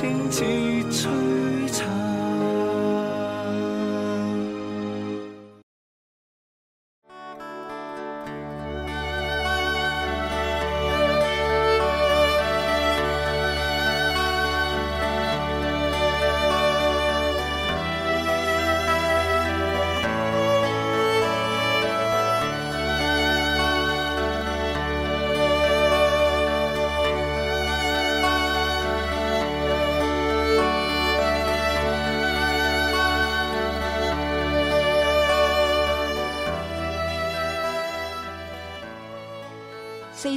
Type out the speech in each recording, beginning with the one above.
清似吹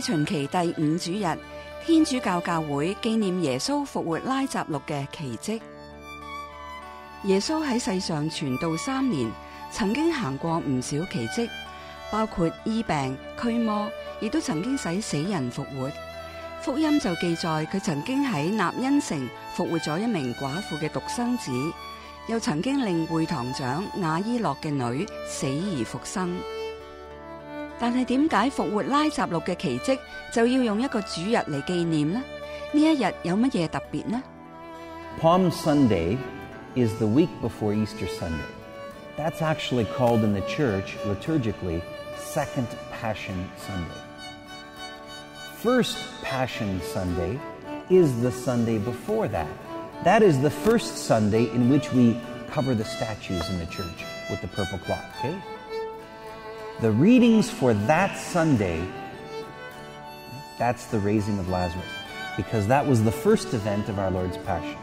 旬期第五主日，天主教教会纪念耶稣复活拉匝祿嘅奇迹。耶稣喺世上传道三年，曾经行过唔少奇迹，包括医病、驱魔，亦都曾经使死人复活。福音就记载佢曾经喺纳恩城复活咗一名寡妇嘅独生子，又曾经令会堂长雅伊洛嘅女死而复生。但系点解复活拉匝禄嘅奇迹就要用一个主日嚟纪念呢？呢一日有乜嘢特别呢？ Palm Sunday is the week before Easter Sunday. That's actually called in the church liturgically Second Passion Sunday. First Passion Sunday is the Sunday before that. That is the first Sunday in which we cover the statues in the church with the purple cloth, okay? The readings for that Sunday, that's the raising of Lazarus, because that was the first event of our Lord's Passion.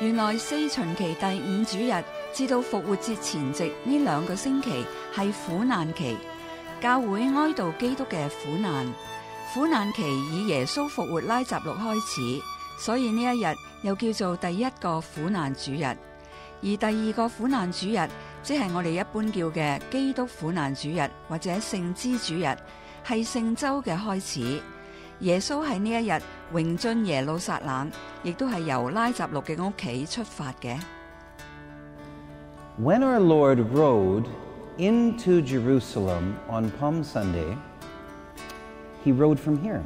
原来四旬期第五主日至到复活节前夕呢两个星期系苦难期，教会哀悼基督嘅苦难。苦难期以耶稣复活拉匝祿开始，所以呢一日又叫做第一个苦难主日，而第二个苦难主日。即系我哋一般叫嘅基督苦难主日，或者圣枝主日，系圣周嘅开始。耶稣喺呢一日荣进耶路撒冷，亦都系由拉匝祿嘅屋企出发嘅。When our Lord rode into Jerusalem on Palm Sunday, he rode from here,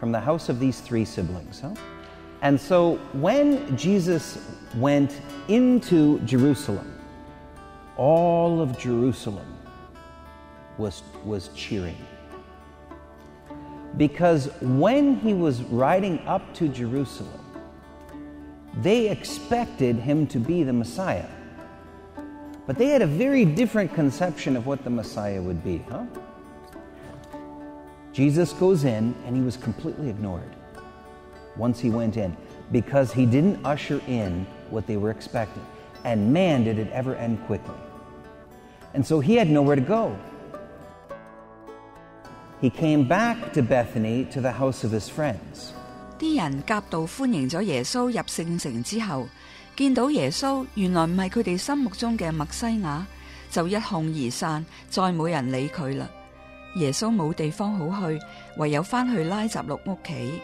from the house of these three siblings. Huh? And so when Jesus went into Jerusalem, all of Jerusalem was, was cheering. Because when he was riding up to Jerusalem, they expected him to be the Messiah. But they had a very different conception of what the Messiah would be, huh? Jesus goes in and he was completely ignored once he went in because he didn't usher in what they were expecting. And man, did it ever end quickly. And so he had nowhere to go. He came back to Bethany to the house of his friends. 啲人夾道歡迎咗耶穌入聖城之後，見到耶稣原来唔系佢哋心目中嘅默西亚，就一哄而散，再冇人理佢啦。耶稣冇地方好去，唯有翻去拉匝祿屋企。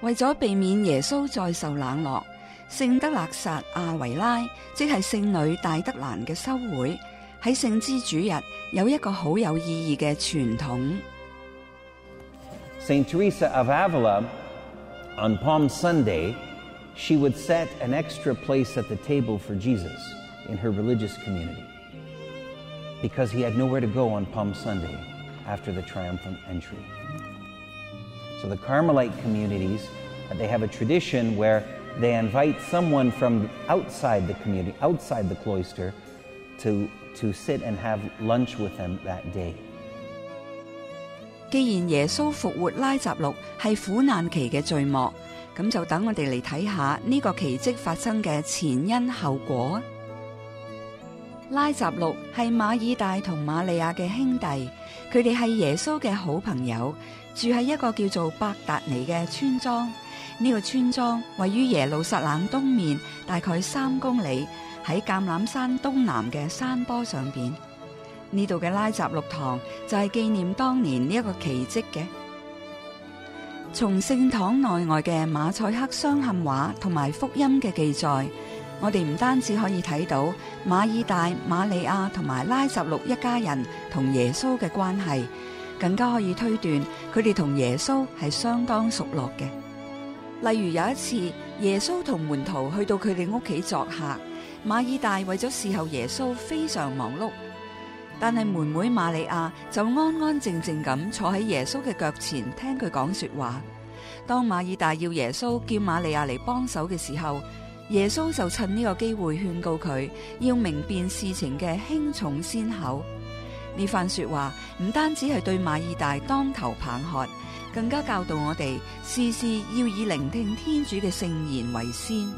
为咗避免耶稣再受冷落，圣德勒撒亚维拉，即系圣女大德兰嘅修会，喺圣枝主日有一个好有意义嘅传统。 St. Teresa of Avila, on Palm Sunday, she would set an extra place at the table for Jesus in her religious community because he had nowhere to go on Palm Sunday after the triumphant entry. So the Carmelite communities, uh, they have a tradition where they invite someone from outside the community, outside the cloister, to, to sit and have lunch with them that day. 既然耶稣复活拉匝祿係苦难期嘅序幕，咁就等我哋嚟睇下呢个奇迹发生嘅前因后果。拉匝祿係馬爾大同玛利亚嘅兄弟，佢哋系耶稣嘅好朋友，住喺一个叫做伯达尼嘅村庄。呢、個村莊位於耶路撒冷東面，大概三公里，喺橄欖山東南嘅山坡上边。呢度嘅拉匝祿堂就係紀念當年呢一個奇蹟嘅。從聖堂內外嘅馬賽克鑲嵌画同埋福音嘅記載，我哋唔單止可以睇到馬爾大、瑪利亞同埋拉匝祿一家人同耶穌嘅關係，更加可以推斷佢哋同耶穌係相當熟絡嘅。例如有一次，耶穌同門徒去到佢哋屋企作客，馬爾大為咗侍候耶穌非常忙碌，但係妹妹瑪利亞就安安靜靜咁坐喺耶穌嘅腳前聽佢講說話。當馬爾大要耶穌叫瑪利亞嚟幫手嘅時候，耶穌就趁呢個機會勸告佢要明辨事情嘅輕重先後。呢番說話唔單止係對馬爾大當頭棒喝。 更加教導我哋事事要以聆聽天主嘅聖言為先。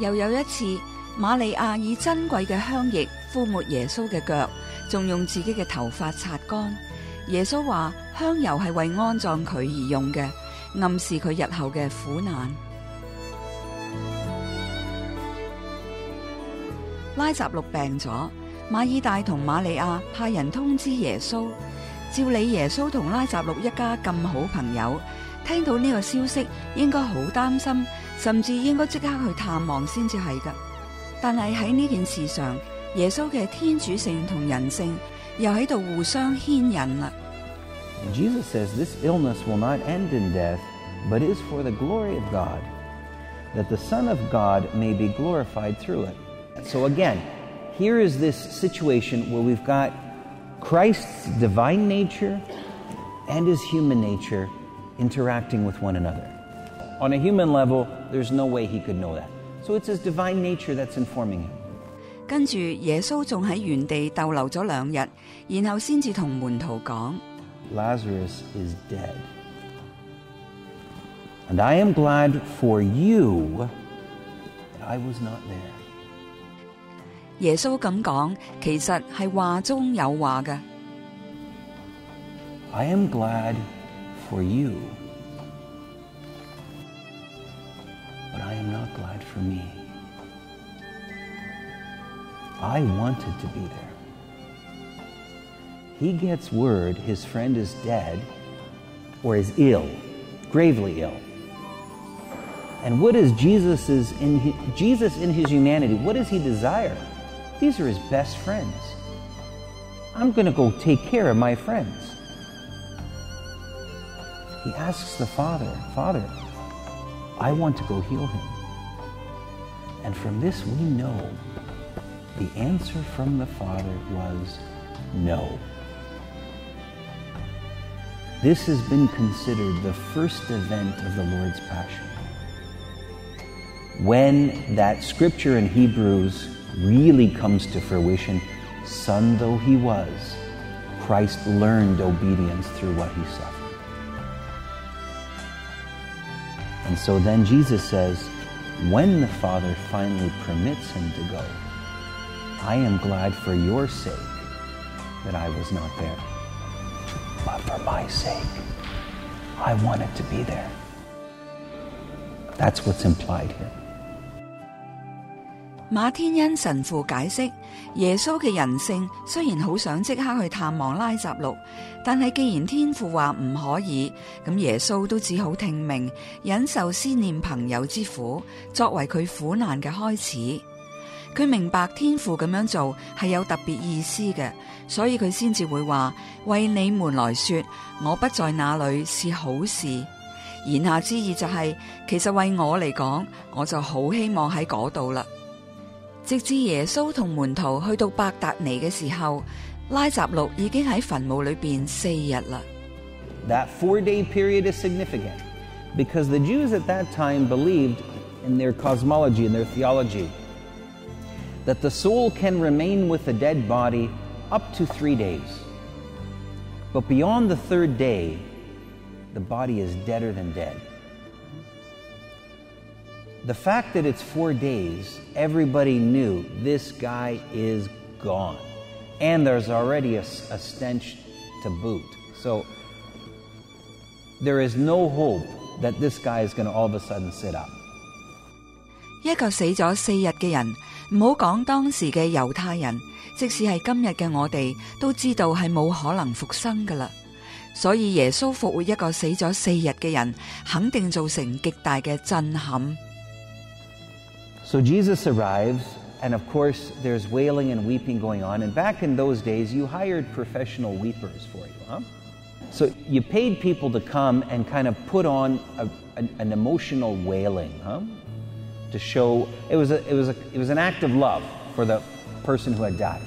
又有一次，玛利亞以珍貴嘅香液敷抹耶穌嘅腳，仲用自己嘅頭髮擦乾。耶穌話香油係為安葬佢而用嘅，暗示佢日後嘅苦難。拉匝祿病咗，馬爾大同玛利亞派人通知耶穌。照理耶稣同拉匝祿一家咁好朋友，听到呢个消息应该好担心，甚至应该即刻去探望先至系噶。但系喺呢件事上，耶稣嘅天主性同人性又喺度互相牵引啦。Jesus says this illness will not end in death, but is for the glory of God, that the Son of God may be glorified through it. So again, here is this situation where we've got Christ's divine nature and his human nature interacting with one another. On a human level, there's no way he could know that. So it's his divine nature that's informing him. 跟住耶稣仲喺原地逗留咗两日，然后先至同门徒讲。 Lazarus is dead. And I am glad for you that I was not there. 耶稣咁讲，其实系话中有话嘅。 I am glad for you, but I am not glad for me. I wanted to be there. He gets word his friend is dead or is ill, gravely ill. And what is Jesus is in his, Jesus in his humanity? What does he desire? These are his best friends. I'm going to go take care of my friends. He asks the Father, Father, I want to go heal him. And from this we know the answer from the Father was no. This has been considered the first event of the Lord's Passion. When that scripture in Hebrews really comes to fruition, son though he was, Christ learned obedience through what he suffered. And so then Jesus says, when the Father finally permits him to go, I am glad for your sake that I was not there. But for my sake, I wanted to be there. That's what's implied here. 馬天恩神父解釋，耶穌嘅人性雖然好想即刻去探望拉匝祿，但係既然天父話唔可以，咁耶穌都只好聽命，忍受思念朋友之苦，作為佢苦難嘅開始。佢明白天父咁樣做係有特別意思嘅，所以佢先至會話：為你們來說，我不在那裏是好事。言下之意就係、是，其實為我嚟講，我就好希望喺嗰度啦。直至耶稣同门徒去到伯达尼嘅时候，拉匝禄已经喺坟墓里边四日啦。 That four day period is significant because the Jews at that time believed in their cosmology and their theology that the soul can remain with the dead body up to three days. But beyond the third day, the body is deader than dead. The fact that it's four days, everybody knew this guy is gone. And there's already a, a stench to boot. So there is no hope that this guy is going to all of a sudden sit up. 一个死咗四日嘅人，唔好讲当时嘅犹太人，即使系今日嘅我哋，都知道系冇可能复生噶啦。所以耶稣复活一个死咗四日嘅人，肯定造成极大嘅震撼。 So Jesus arrives, and of course, there's wailing and weeping going on. And back in those days, you hired professional weepers for you, huh? So you paid people to come and kind of put on a, an, an emotional wailing, huh? To show it was a, it was a, it was an act of love for the person who had died.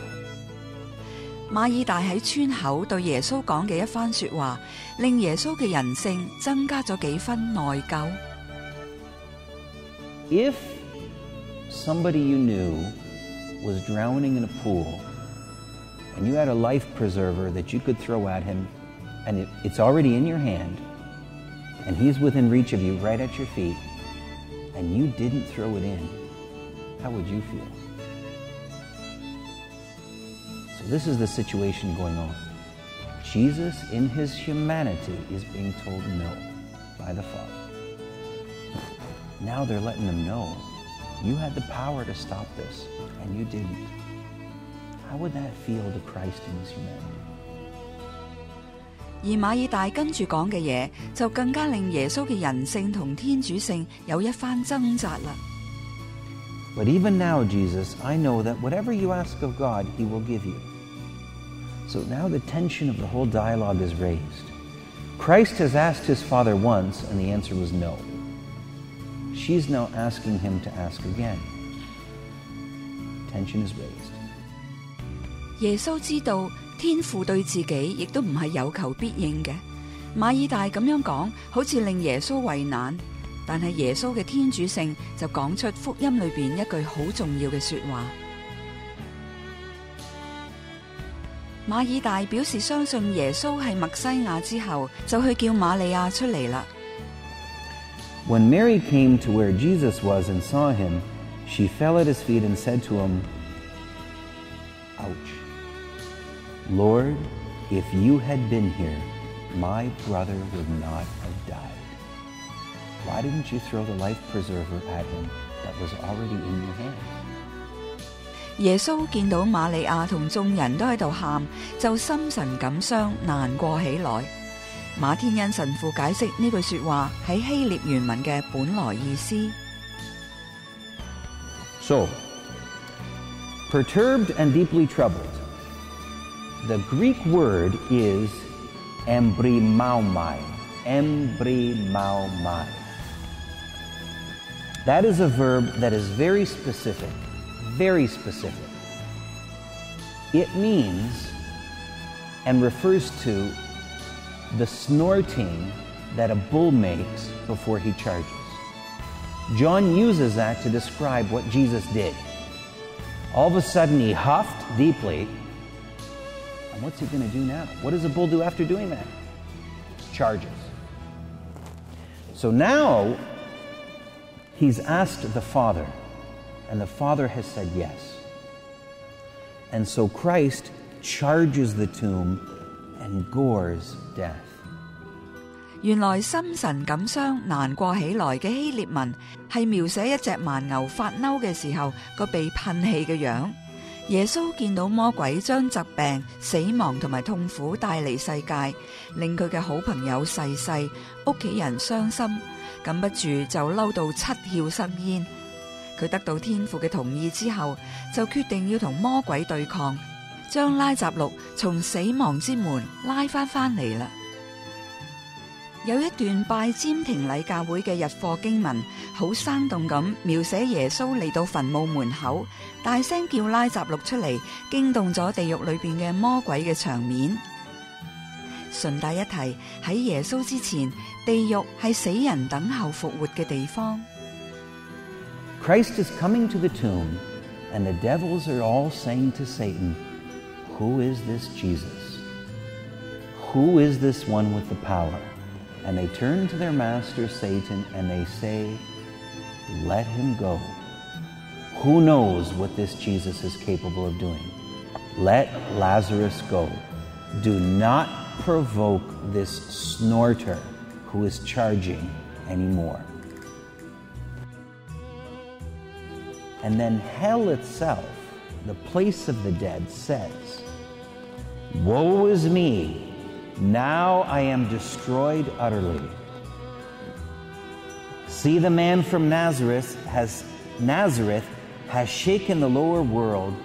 马尔大喺村口对耶稣讲嘅一番说话，令耶稣嘅人性增加咗几分内疚。 If somebody you knew was drowning in a pool and you had a life preserver that you could throw at him and it, it's already in your hand and he's within reach of you right at your feet and you didn't throw it in, how would you feel? So, this is the situation going on. Jesus, in his humanity, is being told no by the Father. Now they're letting him know you had the power to stop this, and you didn't. How would that feel to Christ in his humanity? 而马尔大跟住讲嘅嘢，就更加令耶稣嘅人性同天主性有一番挣扎啦。 But even now, Jesus, I know that whatever you ask of God, He will give you. So now the tension of the whole dialogue is raised. Christ has asked His Father once, and the answer was no. She's now asking Him to ask again. Tension is raised. 耶穌知道天父對自己亦都唔係有求必應嘅。馬爾大咁樣講，好似令耶穌為難，但係耶穌嘅天主性就講出福音裏邊一句好重要嘅說話。馬爾大表示相信耶穌係默西亞之後，就去叫瑪利亞出嚟啦。When Mary came to where Jesus was and saw him, she fell at his feet and said to him, Ouch. Lord, if you had been here, my brother would not have died. Why didn't you throw the life preserver at him that was already in your hand? 耶稣见到玛利亚同众人都喺度喊，就心神感伤，难过起来。 so, perturbed and deeply troubled. The Greek word is embrimaomai. Embrimaomai. That is a verb that is very specific. Very specific. It means and refers to the snorting that a bull makes before he charges. John uses that to describe what Jesus did. All of a sudden, he huffed deeply. And what's he going to do now? What does a bull do after doing that? Charges. So now, he's asked the Father, and the Father has said yes. And so Christ charges the tomb gores death. 原來心神感傷、難過起來嘅希臘文係描寫一隻蠻牛發嬲嘅時候個被噴氣嘅樣。耶穌見到魔鬼將疾病、死亡同埋痛苦帶嚟世界，令佢嘅好朋友逝世，屋企人傷心，禁不住就嬲到七窍生煙。佢得到天父嘅同意之後，就決定要同魔鬼對抗，將拉匝祿從死亡之門拉翻翻嚟啦。有一段拜占庭禮教會嘅日課經文，好生動咁描寫耶穌嚟到墳墓門口，大聲叫拉匝祿出嚟，驚動咗地獄裏邊嘅魔鬼嘅場面。順帶一提，喺耶穌之前，地獄係死人等候復活嘅地方。Christ is coming to the tomb, and the devils are all saying to Satan, Who is this Jesus? Who is this one with the power? And they turn to their master Satan and they say, Let him go. Who knows what this Jesus is capable of doing? Let Lazarus go. Do not provoke this snorter who is charging anymore. And then hell itself, the place of the dead, says, Woe is me! Now I am destroyed utterly. See, the man from Nazareth has Nazareth has shaken the lower world,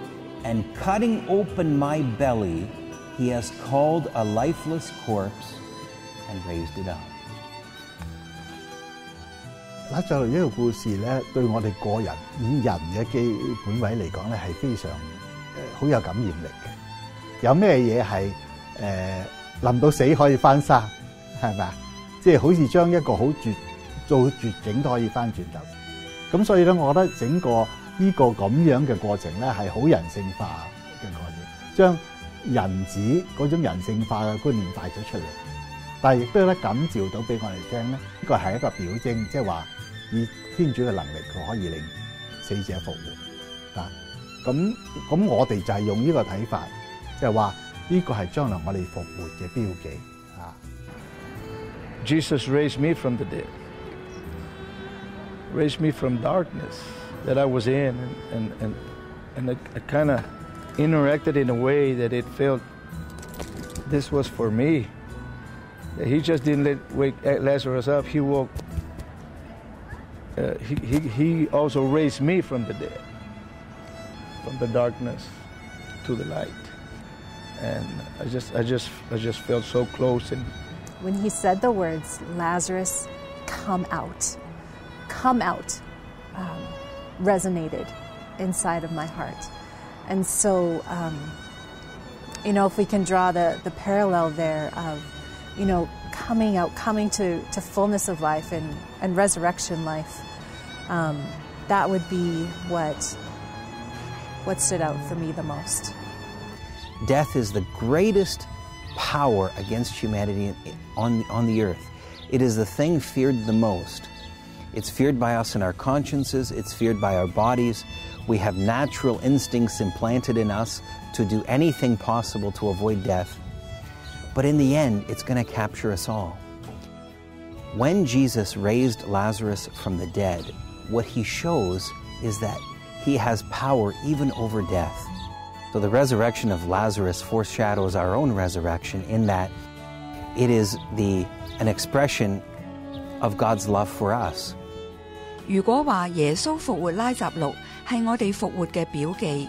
and cutting open my belly, he has called a lifeless corpse and raised it up. 拉撒路呢個故事咧，對我哋個人以人嘅基本位嚟講咧，係非常诶好、有感染力嘅。有咩嘢係誒臨到死可以翻生，係咪啊？即係好似將一個好絕做绝境都可以翻轉頭。咁所以咧，我覺得整個呢個咁樣嘅過程咧，係好人性化嘅概念，將人子嗰種人性化嘅觀念帶咗出嚟。但係亦都有得感召到俾我哋聽咧，呢個係一個表徵，即係話以天主嘅能力，佢可以令死者复活啊！咁咁，我哋就系用呢個睇法，即係話呢個係將來我哋復活嘅標記啊！Jesus raised me from the dead, raised me from darkness that I was in, and, and, and, and I, kind of interacted in a way that it felt this was for me. He just didn't let wake Lazarus up, he woke. Uh, he, he, he also raised me from the dead, from the darkness to the light. And I just, I just, I just felt so close and When he said the words, Lazarus, come out, come out, um, resonated inside of my heart. And so, um, you know, if we can draw the, the parallel there of, you know, coming out, coming to, to fullness of life and, and resurrection life, um, that would be what, what stood out for me the most. Death is the greatest power against humanity on, on the earth. It is the thing feared the most. It's feared by us in our consciences, it's feared by our bodies. We have natural instincts implanted in us to do anything possible to avoid death. But in the end, it's going to capture us all. When Jesus raised Lazarus from the dead, what he shows is that he has power even over death. So the resurrection of Lazarus foreshadows our own resurrection in that it is the, an expression of God's love for us. 如果话耶稣复活拉撒路系我哋复活嘅表记，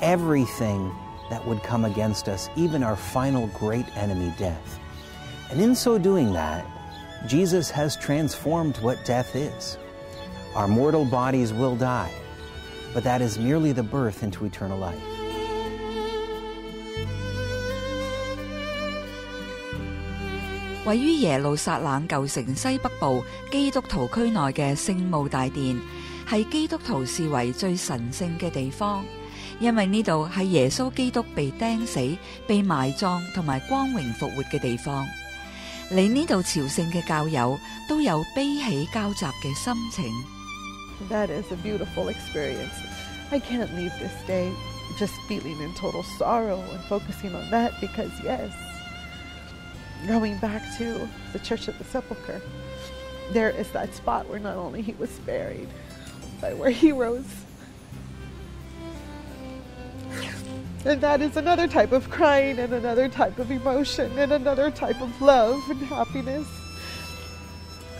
everything that would come against us, even our final great enemy, death. And in so doing that, Jesus has transformed what death is. Our mortal bodies will die, but that is merely the birth into eternal life. 位于耶路撒冷旧城西北部基督徒区内嘅圣墓大殿，系基督徒视为最神圣嘅地方， 因为呢度系耶稣基督被钉死、被埋葬同埋光荣复活嘅地方。嚟呢度朝圣嘅教友都有悲喜交集嘅心情。 That is a beautiful experience. I can't leave this day just feeling in total sorrow and focusing on that because, yes, going back to the Church of the Sepulchre, there is that spot where not only he was buried, but where he rose. And that is another type of crying and another type of emotion and another type of love and happiness.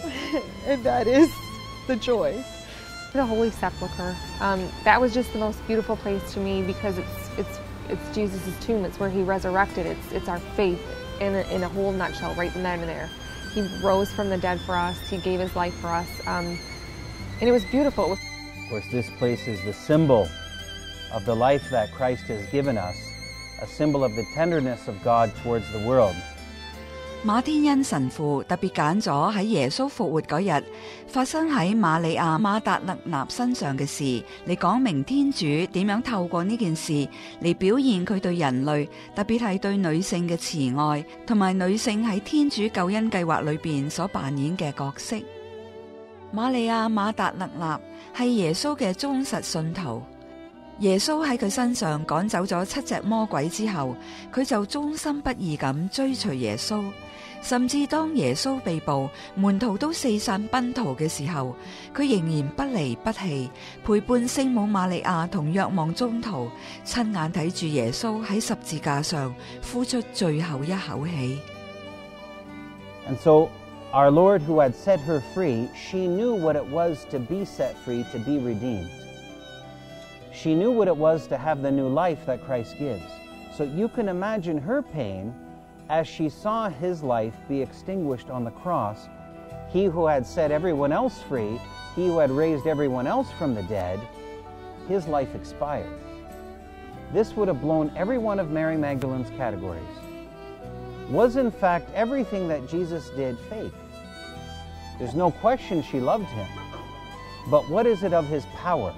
and that is the joy. the Holy Sepulchre. Um, that was just the most beautiful place to me because it's it's it's Jesus' tomb. It's where he resurrected. It's it's our faith in a, in a whole nutshell, right then and there. He rose from the dead for us. He gave his life for us, um, and it was beautiful. It was Of course, this place is the symbol of the life that Christ has given us, a symbol of the tenderness of God towards the world. 馬天恩神父特別揀咗喺耶穌復活嗰日發生喺瑪利亞馬達勒納身上嘅事，嚟講明天主點樣透過呢件事嚟表現佢對人類，特別係對女性嘅慈愛，同埋女性喺天主救恩計劃裏邊所扮演嘅角色。瑪利亞馬達勒納係耶穌嘅忠實信徒。耶稣喺佢身上赶走咗七只魔鬼之后，佢就忠心不二咁追随耶稣。甚至当耶稣被捕，门徒都四散奔逃嘅时候，佢仍然不离不弃，陪伴圣母玛利亚同约望中途，亲眼睇住耶稣喺十字架上呼出最后一口气。And so, our Lord, who had set her free, she knew what it was to be set free, to be redeemed. She knew what it was to have the new life that Christ gives. So you can imagine her pain as she saw his life be extinguished on the cross. He who had set everyone else free, he who had raised everyone else from the dead, his life expired. This would have blown every one of Mary Magdalene's categories. Was in fact everything that Jesus did fake? There's no question she loved him. But what is it of his power?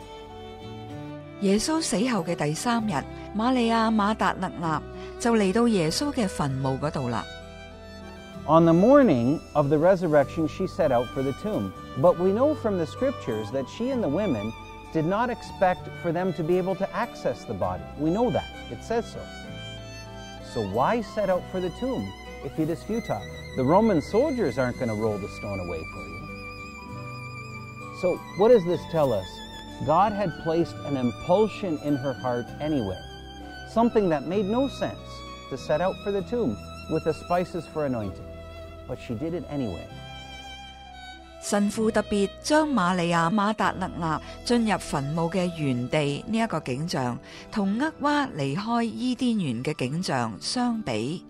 耶稣死后嘅第三日，玛利亚马达勒纳就嚟到耶稣嘅坟墓嗰度啦。 On the morning of the resurrection, she set out for the tomb. But we know from the scriptures that she and the women did not expect for them to be able to access the body. We know that. It says so. So why set out for the tomb if it is futile? The Roman soldiers aren't going to roll the stone away for you. So, what does this tell us? God had placed an impulsion in her heart anyway, something that made no sense to set out for the tomb with the spices for anointing. But she did it anyway. 神父特别将玛利亚马达勒纳进入坟墓嘅原地呢一个景象，同厄娃离开伊甸园嘅景象相比。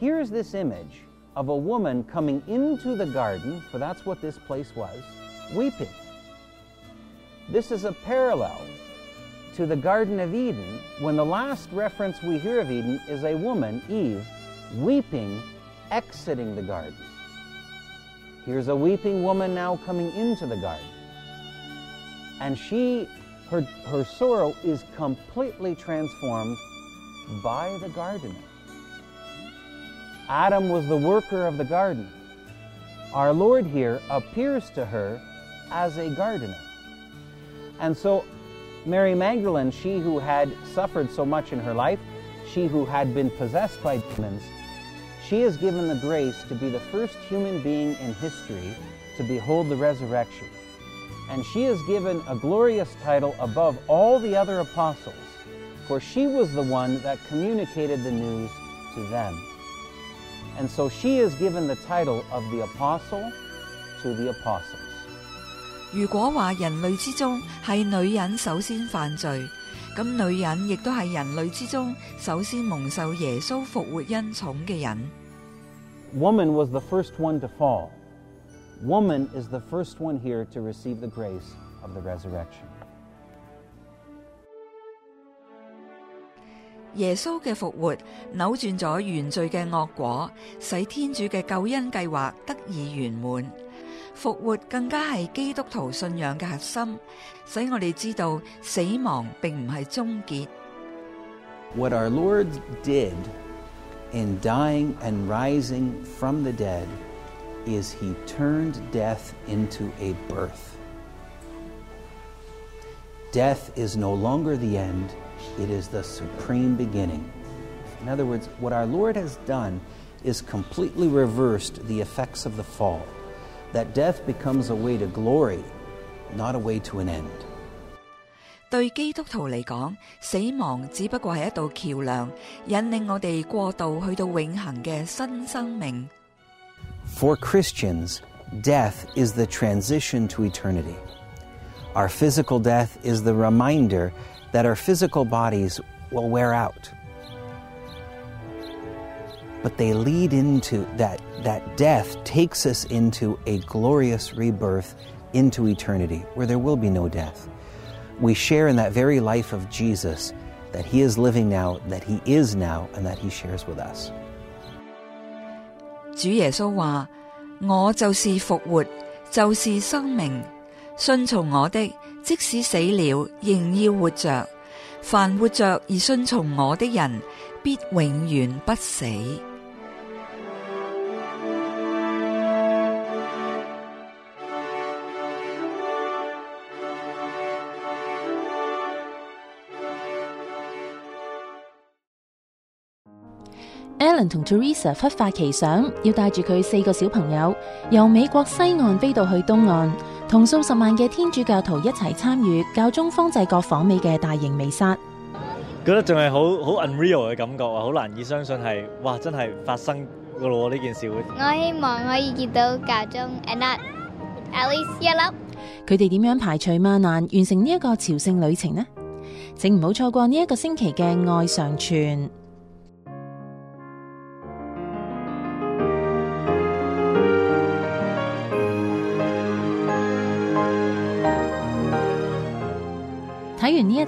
Here's this image of a woman coming into the garden, for that's what this place was, weeping. This is a parallel to the Garden of Eden when the last reference we hear of Eden is a woman, Eve, weeping, exiting the garden. Here's a weeping woman now coming into the garden. And she, her, her sorrow is completely transformed by the gardener. Adam was the worker of the garden. Our Lord here appears to her as a gardener. And so, Mary Magdalene, she who had suffered so much in her life, she who had been possessed by demons, she is given the grace to be the first human being in history to behold the resurrection. And she is given a glorious title above all the other apostles, for she was the one that communicated the news to them. And so she is given the title of the apostle to the apostles. 如果話人類之中係女人首先犯罪，咁女人亦都係人類之中首先蒙受耶穌復活恩寵嘅人。Woman was the first one to fall. Woman is the first one here to receive the grace of the resurrection. 耶穌嘅復活扭轉咗原罪嘅惡果，使天主嘅救恩計劃得以圓滿。复活更加系基督徒信仰嘅核心，使我哋知道死亡并唔系终结。 What our Lord did in dying and rising from the dead is he turned death into a birth. Death is no longer the end, it is the supreme beginning. In other words, what our Lord has done is completely reversed the effects of the fall. That death becomes a way to glory, not a way to an end. 对基督徒嚟讲，死亡只不过系一道桥梁，引领我哋过渡去到永恒嘅新生命。 For Christians, death is the transition to eternity. Our physical death is the reminder that our physical bodies will wear out. But they lead into that, that death takes us into a glorious rebirth into eternity where there will be no death. We share in that very life of Jesus that He is living now, that He is now, and that He shares with us. 主耶稣话：我就是复活，就是生命。信从我的，即使死了，仍要活着；凡活着而信从我的人，必永远不死。 Alan 同 Teresa 忽發奇想，要帶住佢四個小朋友由美國西岸飛到去東岸，同數十萬嘅天主教徒一齊參與教宗方濟各訪美嘅大型彌撒。覺得仲係好好 unreal 嘅感覺啊，好難以相信係哇，真係發生噶咯！呢件事會。我希望可以見到教宗，and not at least 一粒。佢哋點樣排除萬難完成呢一個朝聖旅程呢？請唔好錯過呢一個星期嘅愛上傳。